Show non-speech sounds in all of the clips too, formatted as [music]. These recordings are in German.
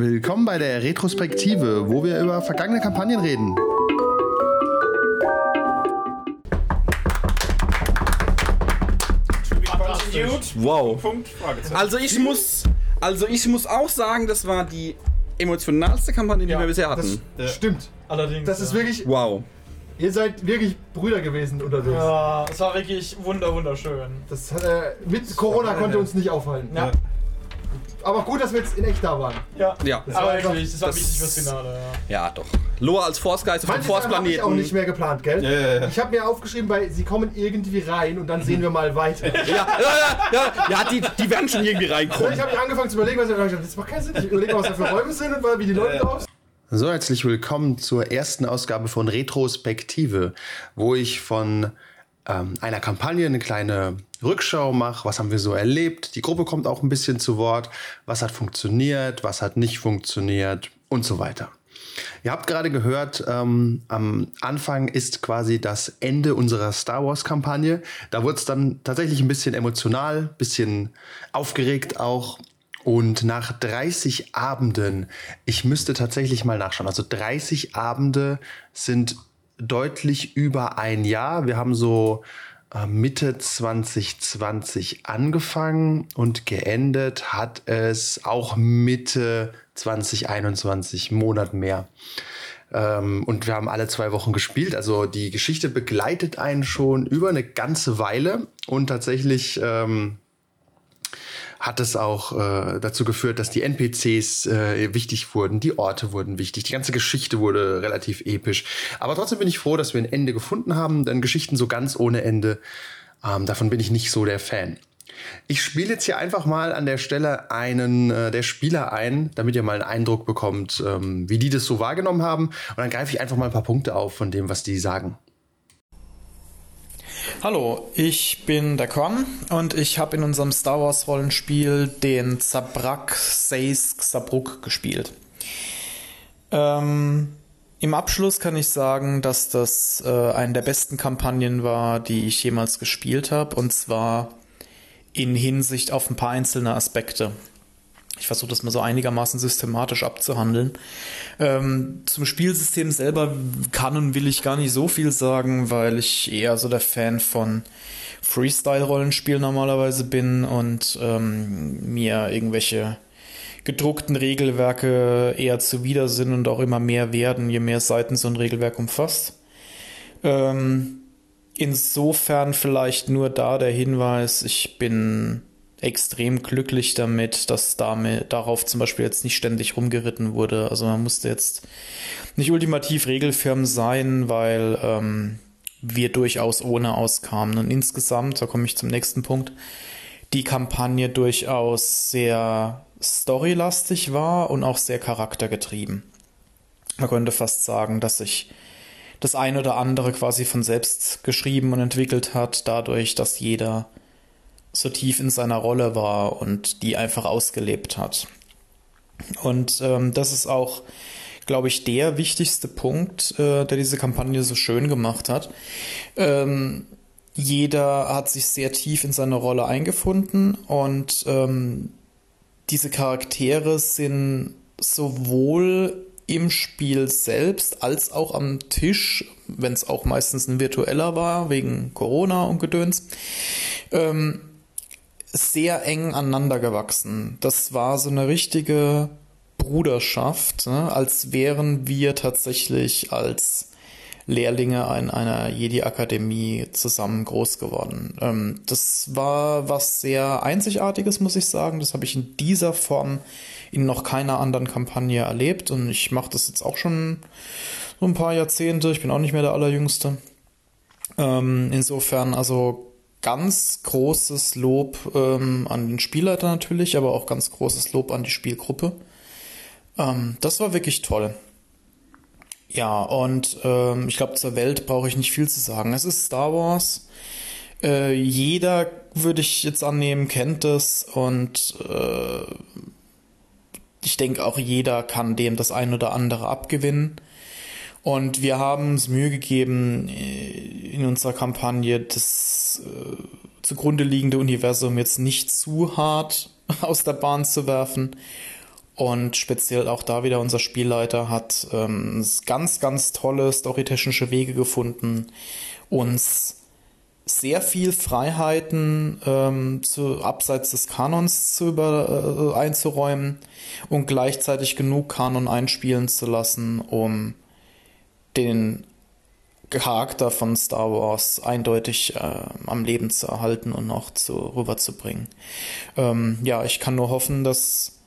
Willkommen bei der Retrospektive, wo wir über vergangene Kampagnen reden. Wow. Also ich muss, also ich muss auch sagen, das war die emotionalste Kampagne, die Ja, wir bisher hatten. Stimmt. Allerdings. Das ist ja. wirklich. Wow. Ihr seid wirklich Brüder gewesen unterwegs. Ja, es war wirklich wunder wunderschön. Das hat, äh, mit Corona konnte uns nicht aufhalten. Ja, Aber gut, dass wir jetzt in echt da waren. ja. Ja, Das war Aber einfach- wirklich, das war das- wichtig fürs Finale, ja. ja doch. Loa als Force Geist auf dem Force Sachen habe ich auch Planeten. nicht mehr geplant, gell? Ja, ja, ja. Ich habe mir aufgeschrieben, weil sie kommen irgendwie rein und dann sehen wir mal weiter. [laughs] Ja, ja, ja, ja, ja die, die werden schon irgendwie Und reinkommen. ich habe angefangen zu überlegen, was ich gedacht habe, das macht keinen Sinn. Ich überlege mal, was da für Räume sind und wie die Leute Ja, sind. So, herzlich willkommen zur ersten Ausgabe von Retrospektive, wo ich von ähm, einer Kampagne eine kleine Rückschau mache. Was haben wir so erlebt? Die Gruppe kommt auch ein bisschen zu Wort. Was hat funktioniert? Was hat nicht funktioniert? Und so weiter. Ihr habt gerade gehört, ähm, am Anfang ist quasi das Ende unserer Star Wars-Kampagne. Da wurde es dann tatsächlich ein bisschen emotional, bisschen aufgeregt auch. Und nach 30 Abenden, ich müsste tatsächlich mal nachschauen, also 30 Abende sind deutlich über ein Jahr. Wir haben so äh, Mitte 2020 angefangen und geendet hat es auch Mitte 2021, Monat mehr. Ähm, und wir haben alle zwei Wochen gespielt. Also die Geschichte begleitet einen schon über eine ganze Weile und tatsächlich ähm, hat es auch äh, dazu geführt, dass die NPCs äh, wichtig wurden, die Orte wurden wichtig, die ganze Geschichte wurde relativ episch. Aber trotzdem bin ich froh, dass wir ein Ende gefunden haben, denn Geschichten so ganz ohne Ende, ähm, davon bin ich nicht so der Fan. Ich spiele jetzt hier einfach mal an der Stelle einen äh, der Spieler ein, damit ihr mal einen Eindruck bekommt, ähm, wie die das so wahrgenommen haben. Und dann greife ich einfach mal ein paar Punkte auf von dem, was die sagen. Hallo, ich bin der Quan und ich habe in unserem Star Wars Rollenspiel den Zabrak Seis Sabruk gespielt. Ähm, Im Abschluss kann ich sagen, dass das äh, eine der besten Kampagnen war, die ich jemals gespielt habe und zwar in Hinsicht auf ein paar einzelne Aspekte. Ich versuche das mal so einigermaßen systematisch abzuhandeln. Ähm, zum Spielsystem selber kann und will ich gar nicht so viel sagen, weil ich eher so der Fan von Freestyle-Rollenspiel normalerweise bin und ähm, mir irgendwelche gedruckten Regelwerke eher zuwider sind und auch immer mehr werden, je mehr Seiten so ein Regelwerk umfasst. Ähm, insofern vielleicht nur da der Hinweis, ich bin extrem glücklich damit, dass damit, darauf zum Beispiel jetzt nicht ständig rumgeritten wurde. Also man musste jetzt nicht ultimativ regelfirm sein, weil ähm, wir durchaus ohne auskamen. Und insgesamt, da komme ich zum nächsten Punkt, die Kampagne durchaus sehr storylastig war und auch sehr charaktergetrieben. Man könnte fast sagen, dass sich das ein oder andere quasi von selbst geschrieben und entwickelt hat, dadurch, dass jeder so tief in seiner Rolle war und die einfach ausgelebt hat. Und ähm, das ist auch, glaube ich, der wichtigste Punkt, äh, der diese Kampagne so schön gemacht hat. Ähm, jeder hat sich sehr tief in seine Rolle eingefunden und ähm, diese Charaktere sind sowohl im Spiel selbst als auch am Tisch, wenn es auch meistens ein virtueller war, wegen Corona und Gedöns, ähm, sehr eng aneinander gewachsen. Das war so eine richtige Bruderschaft, ne? als wären wir tatsächlich als Lehrlinge in einer Jedi-Akademie zusammen groß geworden. Ähm, das war was sehr Einzigartiges, muss ich sagen. Das habe ich in dieser Form in noch keiner anderen Kampagne erlebt und ich mache das jetzt auch schon so ein paar Jahrzehnte. Ich bin auch nicht mehr der Allerjüngste. Ähm, insofern also ganz großes Lob ähm, an den Spielleiter natürlich, aber auch ganz großes Lob an die Spielgruppe. Ähm, das war wirklich toll. Ja, und ähm, ich glaube, zur Welt brauche ich nicht viel zu sagen. Es ist Star Wars. Äh, jeder, würde ich jetzt annehmen, kennt das und äh, ich denke auch jeder kann dem das ein oder andere abgewinnen. Und wir haben uns Mühe gegeben, äh, in unserer Kampagne das äh, zugrunde liegende Universum jetzt nicht zu hart [laughs] aus der Bahn zu werfen. Und speziell auch da wieder unser Spielleiter hat ähm, ganz, ganz tolle storytechnische Wege gefunden, uns sehr viel Freiheiten ähm, zu, abseits des Kanons zu über, äh, einzuräumen und gleichzeitig genug Kanon einspielen zu lassen, um den Charakter von Star Wars eindeutig äh, am Leben zu erhalten und auch zu, rüberzubringen. Ähm, ja, ich kann nur hoffen, dass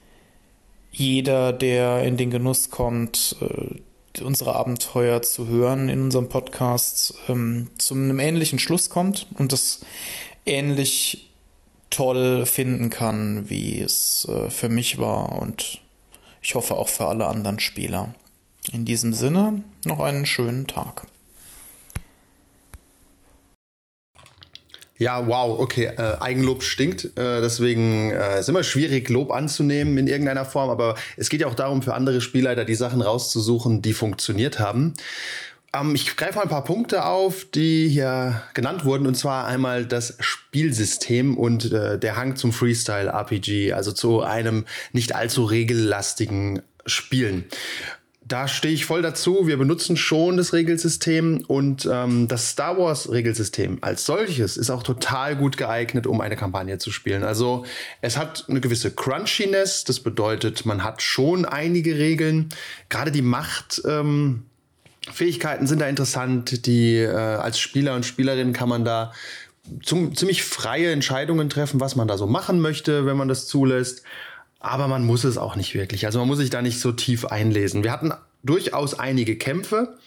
jeder, der in den Genuss kommt, äh, unsere Abenteuer zu hören in unserem Podcast, ähm, zu einem ähnlichen Schluss kommt und das ähnlich toll finden kann, wie es äh, für mich war und ich hoffe auch für alle anderen Spieler. In diesem Sinne noch einen schönen Tag. Ja, wow, okay. Äh, Eigenlob stinkt. Äh, deswegen äh, ist immer schwierig, Lob anzunehmen in irgendeiner Form. Aber es geht ja auch darum, für andere Spielleiter die Sachen rauszusuchen, die funktioniert haben. Ähm, ich greife mal ein paar Punkte auf, die hier genannt wurden. Und zwar einmal das Spielsystem und äh, der Hang zum Freestyle-RPG, also zu einem nicht allzu regellastigen Spielen da stehe ich voll dazu. Wir benutzen schon das Regelsystem und ähm, das Star Wars Regelsystem als solches ist auch total gut geeignet, um eine Kampagne zu spielen. Also es hat eine gewisse Crunchiness. Das bedeutet, man hat schon einige Regeln. Gerade die Macht. Ähm, sind da interessant. Die äh, als Spieler und Spielerin kann man da zum, ziemlich freie Entscheidungen treffen, was man da so machen möchte, wenn man das zulässt aber man muss es auch nicht wirklich. Also man muss sich da nicht so tief einlesen. Wir hatten durchaus einige Kämpfe,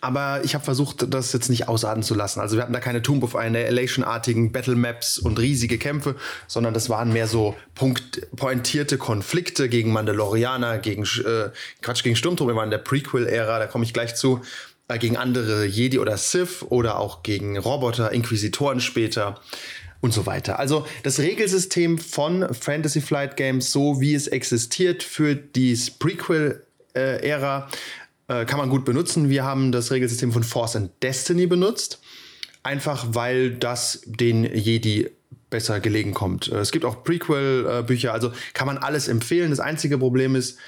aber ich habe versucht, das jetzt nicht ausarten zu lassen. Also wir hatten da keine Tomb of Annihilation-artigen Battle Maps und riesige Kämpfe, sondern das waren mehr so punkt pointierte Konflikte gegen Mandalorianer, gegen äh, Quatsch, gegen Sturmtruppen. Wir waren in der Prequel-Ära, da komme ich gleich zu. Äh, gegen andere Jedi oder Sith oder auch gegen Roboter, Inquisitoren später und so weiter. Also das Regelsystem von Fantasy Flight Games, so wie es existiert für die Prequel-Ära, äh, kann man gut benutzen. Wir haben das Regelsystem von Force and Destiny benutzt, einfach weil das den Jedi besser gelegen kommt. Äh, es gibt auch Prequel-Bücher, also kann man alles empfehlen. Das einzige Problem ist,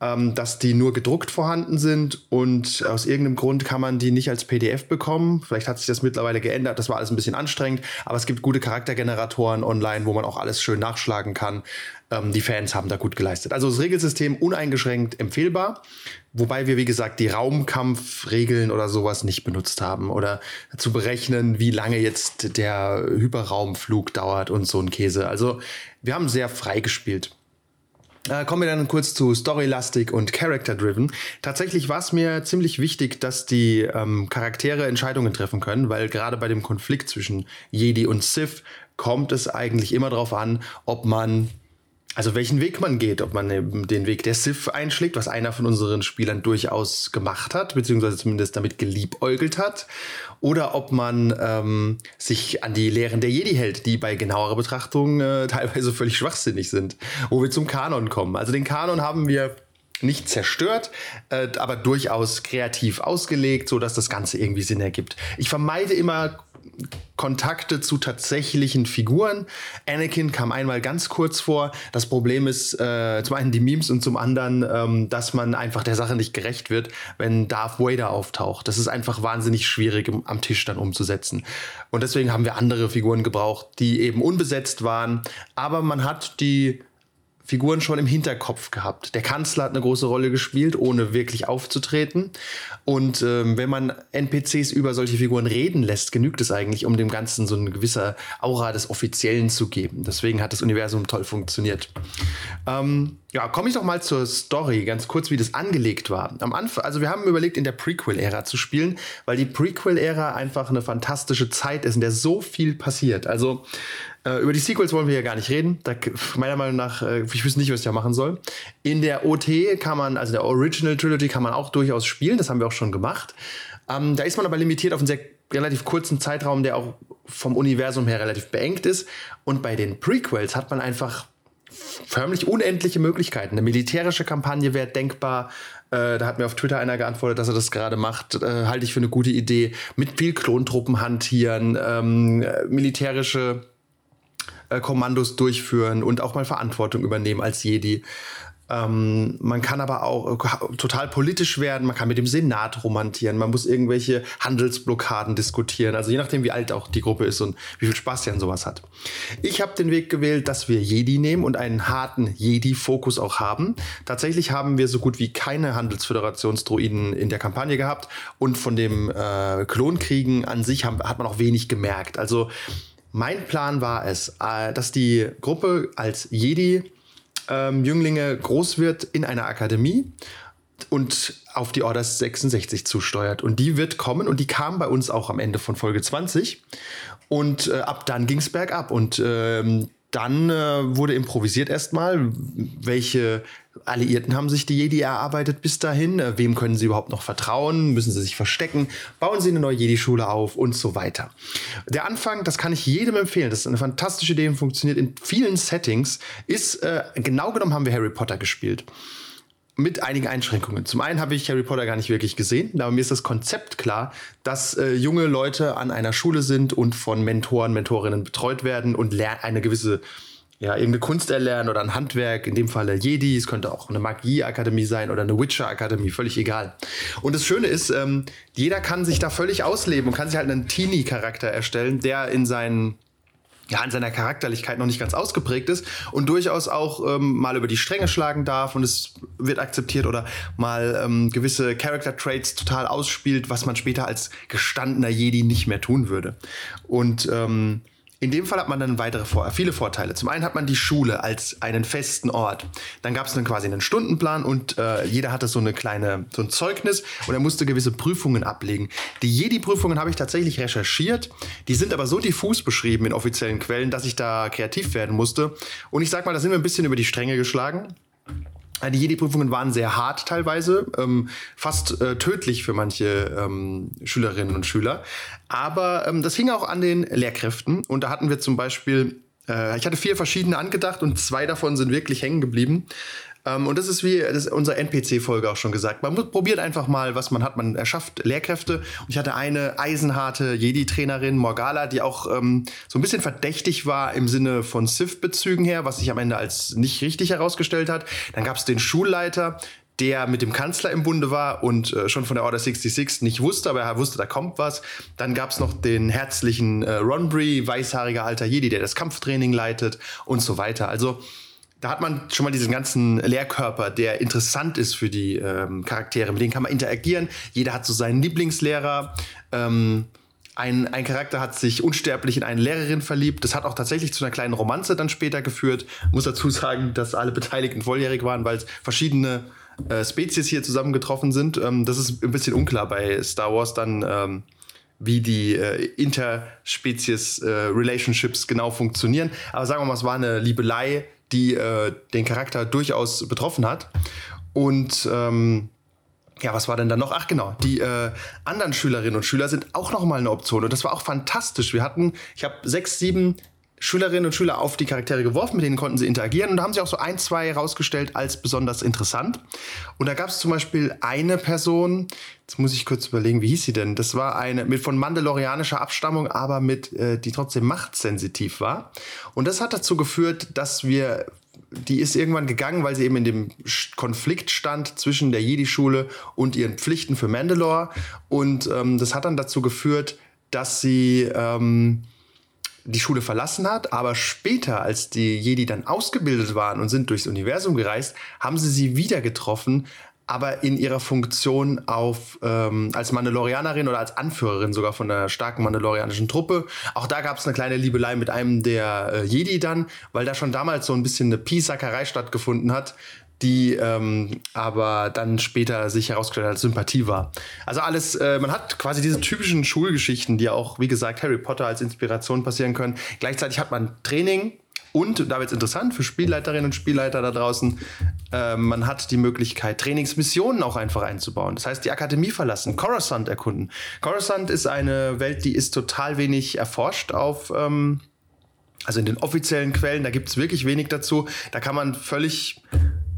ähm, dass die nur gedruckt vorhanden sind und aus irgendeinem Grund kann man die nicht als PDF bekommen. Vielleicht hat sich das mittlerweile geändert, das war alles ein bisschen anstrengend, aber es gibt gute Charaktergeneratoren online, wo man auch alles schön nachschlagen kann. Ähm, die Fans haben da gut geleistet. Also das Regelsystem uneingeschränkt empfehlbar, wobei wir, wie gesagt, die Raumkampfregeln oder sowas nicht benutzt haben oder zu berechnen, wie lange jetzt der Hyperraumflug dauert und so ein Käse. Also wir haben sehr frei gespielt. Äh, kommen wir dann kurz zu Storylastic und Character-Driven. Tatsächlich war es mir ziemlich wichtig, dass die ähm, Charaktere Entscheidungen treffen können, weil gerade bei dem Konflikt zwischen Jedi und Sith kommt es eigentlich immer darauf an, ob man also welchen Weg man geht, ob man den Weg der Sith einschlägt, was einer von unseren Spielern durchaus gemacht hat, beziehungsweise zumindest damit geliebäugelt hat, oder ob man ähm, sich an die Lehren der Jedi hält, die bei genauerer Betrachtung äh, [laughs] teilweise völlig schwachsinnig sind, wo wir zum Kanon kommen. Also den Kanon haben wir nicht zerstört, äh, aber durchaus kreativ ausgelegt, so dass das Ganze irgendwie Sinn ergibt. Ich vermeide immer Kontakte zu tatsächlichen Figuren. Anakin kam einmal ganz kurz vor. Das Problem ist äh, zum einen die Memes und zum anderen, ähm, dass man einfach der Sache nicht gerecht wird, wenn Darth Vader auftaucht. Das ist einfach wahnsinnig schwierig am Tisch dann umzusetzen. Und deswegen haben wir andere Figuren gebraucht, die eben unbesetzt waren. Aber man hat die Figuren schon im Hinterkopf gehabt. Der Kanzler hat eine große Rolle gespielt, ohne wirklich aufzutreten. Und ähm, wenn man NPCs über solche Figuren reden lässt, genügt es eigentlich, um dem Ganzen so eine gewisse Aura des Offiziellen zu geben. Deswegen hat das Universum toll funktioniert. Ähm, ja, komme ich doch mal zur Story, ganz kurz, wie das angelegt war. Am Anfang, also wir haben überlegt, in der Prequel-Ära zu spielen, weil die Prequel-Ära einfach eine fantastische Zeit ist, in der so viel passiert. Also äh, über die Sequels wollen wir ja gar nicht reden. Da, meiner Meinung nach, äh, ich wüsste nicht, was ich da machen soll. In der OT kann man, also der Original Trilogy kann man auch durchaus spielen. Das haben wir auch schon gemacht. Ähm, da ist man aber limitiert auf einen sehr relativ kurzen Zeitraum, der auch vom Universum her relativ beengt ist. Und bei den Prequels hat man einfach förmlich unendliche Möglichkeiten. Eine militärische Kampagne wäre denkbar. Äh, da hat mir auf Twitter einer geantwortet, dass er das gerade macht. Äh, halte ich für eine gute Idee. Mit viel Klontruppen hantieren, ähm, militärische äh, Kommandos durchführen und auch mal Verantwortung übernehmen als Jedi. Ähm, man kann aber auch äh, total politisch werden, man kann mit dem Senat romantieren, man muss irgendwelche Handelsblockaden diskutieren, also je nachdem, wie alt auch die Gruppe ist und wie viel Spaß sie an sowas hat. Ich habe den Weg gewählt, dass wir Jedi nehmen und einen harten Jedi-Fokus auch haben. Tatsächlich haben wir so gut wie keine Handelsföderationsdroiden in der Kampagne gehabt und von dem äh, Klonkriegen an sich haben, hat man auch wenig gemerkt. Also mein Plan war es, äh, dass die Gruppe als Jedi ähm, groß wird in einer Akademie und auf die Orders 66 zusteuert. Und die wird kommen und die kam bei uns auch am Ende von Folge 20. Und äh, ab dann ging es bergab. Und ähm, dann äh, wurde improvisiert erstmal, welche Alliierten haben sich die Jedi erarbeitet bis dahin, äh, wem können sie überhaupt noch vertrauen, müssen sie sich verstecken, bauen sie eine neue Jedi-Schule auf? Und so weiter. Der Anfang, das kann ich jedem empfehlen, das ist eine fantastische Idee und funktioniert in vielen Settings, ist, äh, genau genommen haben wir Harry Potter gespielt mit einigen Einschränkungen. Zum einen habe ich Harry Potter gar nicht wirklich gesehen, aber mir ist das Konzept klar, dass äh, junge Leute an einer Schule sind und von Mentoren, Mentorinnen betreut werden und eine gewisse ja, irgendeine Kunst erlernen oder ein Handwerk, in dem Falle Jedi, es könnte auch eine Magieakademie sein oder eine Witcher-Akademie, völlig egal. Und das Schöne ist, ähm, jeder kann sich da völlig ausleben und kann sich halt einen Teenie-Charakter erstellen, der in seinen ja, in seiner Charakterlichkeit noch nicht ganz ausgeprägt ist und durchaus auch ähm, mal über die Stränge schlagen darf und es wird akzeptiert oder mal ähm, gewisse Character Traits total ausspielt, was man später als gestandener Jedi nicht mehr tun würde. Und ähm, in dem Fall hat man dann weitere viele Vorteile. Zum einen hat man die Schule als einen festen Ort. Dann gab es dann quasi einen Stundenplan und äh, jeder hatte so eine kleine so ein Zeugnis und er musste gewisse Prüfungen ablegen. Die Jedi-Prüfungen habe ich tatsächlich recherchiert. Die sind aber so diffus beschrieben in offiziellen Quellen, dass ich da kreativ werden musste. Und ich sag mal, da sind wir ein bisschen über die Stränge geschlagen. Die Jedi-Prüfungen waren sehr hart teilweise, ähm, fast äh, tödlich für manche ähm, Schülerinnen und Schüler. Aber ähm, das hing auch an den Lehrkräften. Und da hatten wir zum Beispiel, äh, ich hatte vier verschiedene angedacht und zwei davon sind wirklich hängen geblieben. Ähm, und das ist wie das ist unsere NPC-Folge auch schon gesagt. Man probiert einfach mal, was man hat. Man erschafft Lehrkräfte. Und ich hatte eine eisenharte Jedi-Trainerin, Morgala, die auch ähm, so ein bisschen verdächtig war im Sinne von Sith-Bezügen her, was sich am Ende als nicht richtig herausgestellt hat. Dann gab es den Schulleiter, der mit dem Kanzler im Bunde war und äh, schon von der Order 66 nicht wusste, aber er wusste, da kommt was. Dann gab es noch den herzlichen äh, Ronbury, weißhaariger alter Jedi, der das Kampftraining leitet und so weiter. Also da hat man schon mal diesen ganzen Lehrkörper, der interessant ist für die ähm, Charaktere. Mit denen kann man interagieren. Jeder hat so seinen Lieblingslehrer. Ähm, ein, ein Charakter hat sich unsterblich in eine Lehrerin verliebt. Das hat auch tatsächlich zu einer kleinen Romanze dann später geführt. Muss dazu sagen, dass alle Beteiligten volljährig waren, weil verschiedene äh, Spezies hier zusammengetroffen sind. Ähm, das ist ein bisschen unklar bei Star Wars dann. Ähm, wie die äh, Interspezies-Relationships äh, genau funktionieren. Aber sagen wir mal, es war eine Liebelei, die äh, den Charakter durchaus betroffen hat. Und ähm, ja, was war denn da noch? Ach genau, die äh, anderen Schülerinnen und Schüler sind auch noch mal eine Option und das war auch fantastisch. Wir hatten, ich habe sechs, sieben Schülerinnen und Schüler auf die Charaktere geworfen, mit denen konnten sie interagieren und da haben sie auch so ein, zwei herausgestellt als besonders interessant. Und da gab es zum Beispiel eine Person, jetzt muss ich kurz überlegen, wie hieß sie denn? Das war eine mit von mandalorianischer Abstammung, aber mit, äh, die trotzdem machtsensitiv war. Und das hat dazu geführt, dass wir die ist irgendwann gegangen, weil sie eben in dem Konflikt stand zwischen der Jedi-Schule und ihren Pflichten für Mandalore. Und ähm, das hat dann dazu geführt, dass sie ähm, die Schule verlassen hat, aber später, als die Jedi dann ausgebildet waren und sind durchs Universum gereist, haben sie sie wieder getroffen, aber in ihrer Funktion auf ähm, als Mandalorianerin oder als Anführerin sogar von der starken mandalorianischen Truppe. Auch da gab es eine kleine Liebelei mit einem der äh, Jedi dann, weil da schon damals so ein bisschen eine Piesackerei stattgefunden hat, die ähm, aber dann später sich herausgestellt als Sympathie war. Also alles, äh, man hat quasi diese typischen Schulgeschichten, die auch, wie gesagt, Harry Potter als Inspiration passieren können. Gleichzeitig hat man Training und, da wird es interessant für Spielleiterinnen und Spielleiter da draußen, äh, man hat die Möglichkeit, Trainingsmissionen auch einfach einzubauen. Das heißt, die Akademie verlassen, Coruscant erkunden. Coruscant ist eine Welt, die ist total wenig erforscht auf... Ähm, also in den offiziellen Quellen, da gibt es wirklich wenig dazu. Da kann man völlig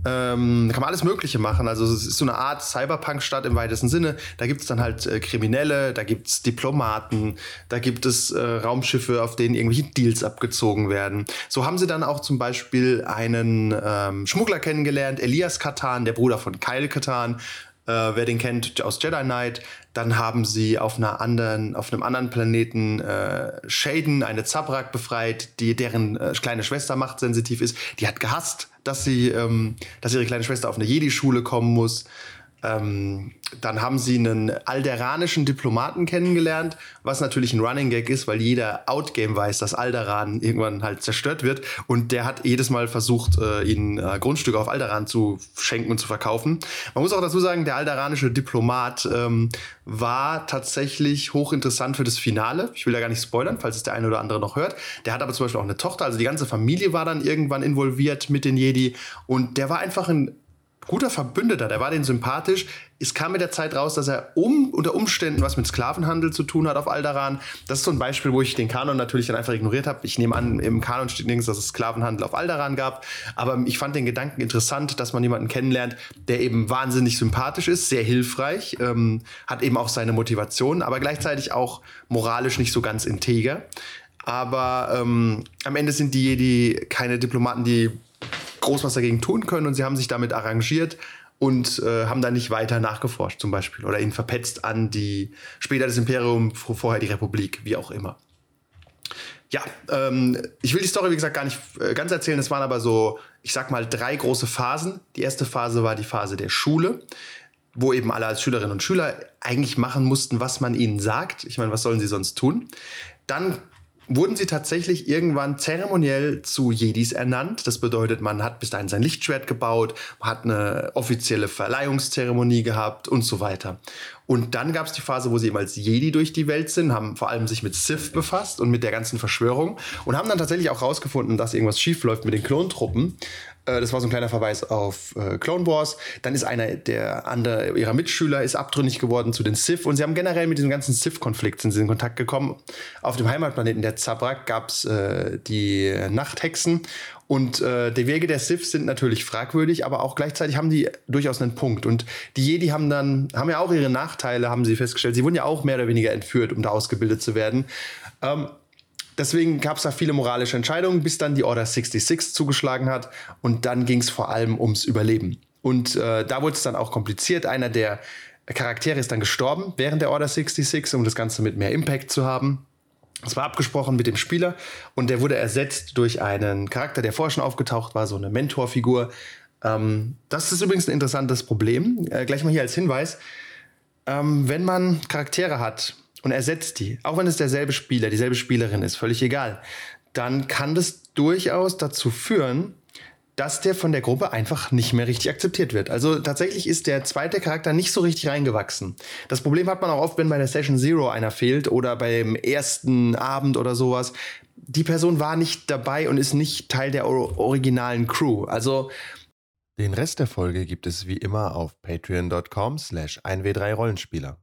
Ähm, da kann man alles Mögliche machen. Also es ist so eine Art Cyberpunk-Stadt im weitesten Sinne. Da gibt es dann halt äh, Kriminelle, da gibt es Diplomaten, da gibt es äh, Raumschiffe, auf denen irgendwelche Deals abgezogen werden. So haben sie dann auch zum Beispiel einen ähm, Schmuggler kennengelernt, Elias Katan, der Bruder von Kyle Katan. Äh, wer den kennt aus Jedi Knight, dann haben sie auf einer anderen, auf einem anderen Planeten äh, Shaden, eine Zabrak befreit, die deren äh, kleine Schwester machtsensitiv ist. Die hat gehasst, dass sie, ähm, dass ihre kleine Schwester auf eine Jedi-Schule kommen muss. Ähm, dann haben sie einen alderanischen Diplomaten kennengelernt, was natürlich ein Running Gag ist, weil jeder Outgame weiß, dass Alderan irgendwann halt zerstört wird. Und der hat jedes Mal versucht, äh, ihnen äh, Grundstücke auf Alderan zu schenken und zu verkaufen. Man muss auch dazu sagen, der alderanische Diplomat ähm, war tatsächlich hochinteressant für das Finale. Ich will da gar nicht spoilern, falls es der eine oder andere noch hört. Der hat aber zum Beispiel auch eine Tochter, also die ganze Familie war dann irgendwann involviert mit den Jedi. Und der war einfach ein guter Verbündeter, der war den sympathisch. Es kam mit der Zeit raus, dass er um, unter Umständen was mit Sklavenhandel zu tun hat auf Alderan. Das ist so ein Beispiel, wo ich den Kanon natürlich dann einfach ignoriert habe. Ich nehme an, im Kanon steht nirgends, dass es Sklavenhandel auf Alderan gab. Aber ich fand den Gedanken interessant, dass man jemanden kennenlernt, der eben wahnsinnig sympathisch ist, sehr hilfreich, ähm, hat eben auch seine Motivation, aber gleichzeitig auch moralisch nicht so ganz integer. Aber ähm, am Ende sind die Jedi keine Diplomaten, die groß was dagegen tun können und sie haben sich damit arrangiert und äh, haben da nicht weiter nachgeforscht zum Beispiel oder ihn verpetzt an die später das Imperium, vorher die Republik, wie auch immer. Ja, ähm, ich will die Story, wie gesagt, gar nicht äh, ganz erzählen. Es waren aber so, ich sag mal, drei große Phasen. Die erste Phase war die Phase der Schule, wo eben alle als Schülerinnen und Schüler eigentlich machen mussten, was man ihnen sagt. Ich meine, was sollen sie sonst tun? Dann wurden sie tatsächlich irgendwann zeremoniell zu Jedis ernannt. Das bedeutet, man hat bis dahin sein Lichtschwert gebaut, hat eine offizielle Verleihungszeremonie gehabt und so weiter. Und dann gab es die Phase, wo sie eben als Jedi durch die Welt sind, haben vor allem sich mit Sith befasst und mit der ganzen Verschwörung und haben dann tatsächlich auch rausgefunden, dass irgendwas schief läuft mit den Klontruppen. Äh, das war so ein kleiner Verweis auf äh, Clone Wars. Dann ist einer der andere ihrer Mitschüler ist abtrünnig geworden zu den Sith und sie haben generell mit diesem ganzen Sith-Konflikt in Kontakt gekommen. Auf dem Heimatplaneten der Zabrak gab es äh, die Nachthexen und äh, die Wege der Sith sind natürlich fragwürdig, aber auch gleichzeitig haben die durchaus einen Punkt. Und die Jedi haben dann, haben ja auch ihre Nachteile, haben sie festgestellt. Sie wurden ja auch mehr oder weniger entführt, um da ausgebildet zu werden. Ähm, deswegen gab es da viele moralische Entscheidungen, bis dann die Order 66 zugeschlagen hat. Und dann ging es vor allem ums Überleben. Und äh, da wurde es dann auch kompliziert. Einer der Charaktere ist dann gestorben während der Order 66, um das Ganze mit mehr Impact zu haben. Es war abgesprochen mit dem Spieler und der wurde ersetzt durch einen Charakter, der vorher schon aufgetaucht war, so eine Mentorfigur. Ähm, das ist übrigens ein interessantes Problem. Äh, gleich mal hier als Hinweis. Ähm, wenn man Charaktere hat und ersetzt die, auch wenn es derselbe Spieler, dieselbe Spielerin ist, völlig egal, dann kann das durchaus dazu führen, dass der von der Gruppe einfach nicht mehr richtig akzeptiert wird. Also tatsächlich ist der zweite Charakter nicht so richtig reingewachsen. Das Problem hat man auch oft, wenn bei der Session Zero einer fehlt oder beim ersten Abend oder sowas. Die Person war nicht dabei und ist nicht Teil der originalen Crew. Also den Rest der Folge gibt es wie immer auf patreon.com slash 1w3rollenspieler.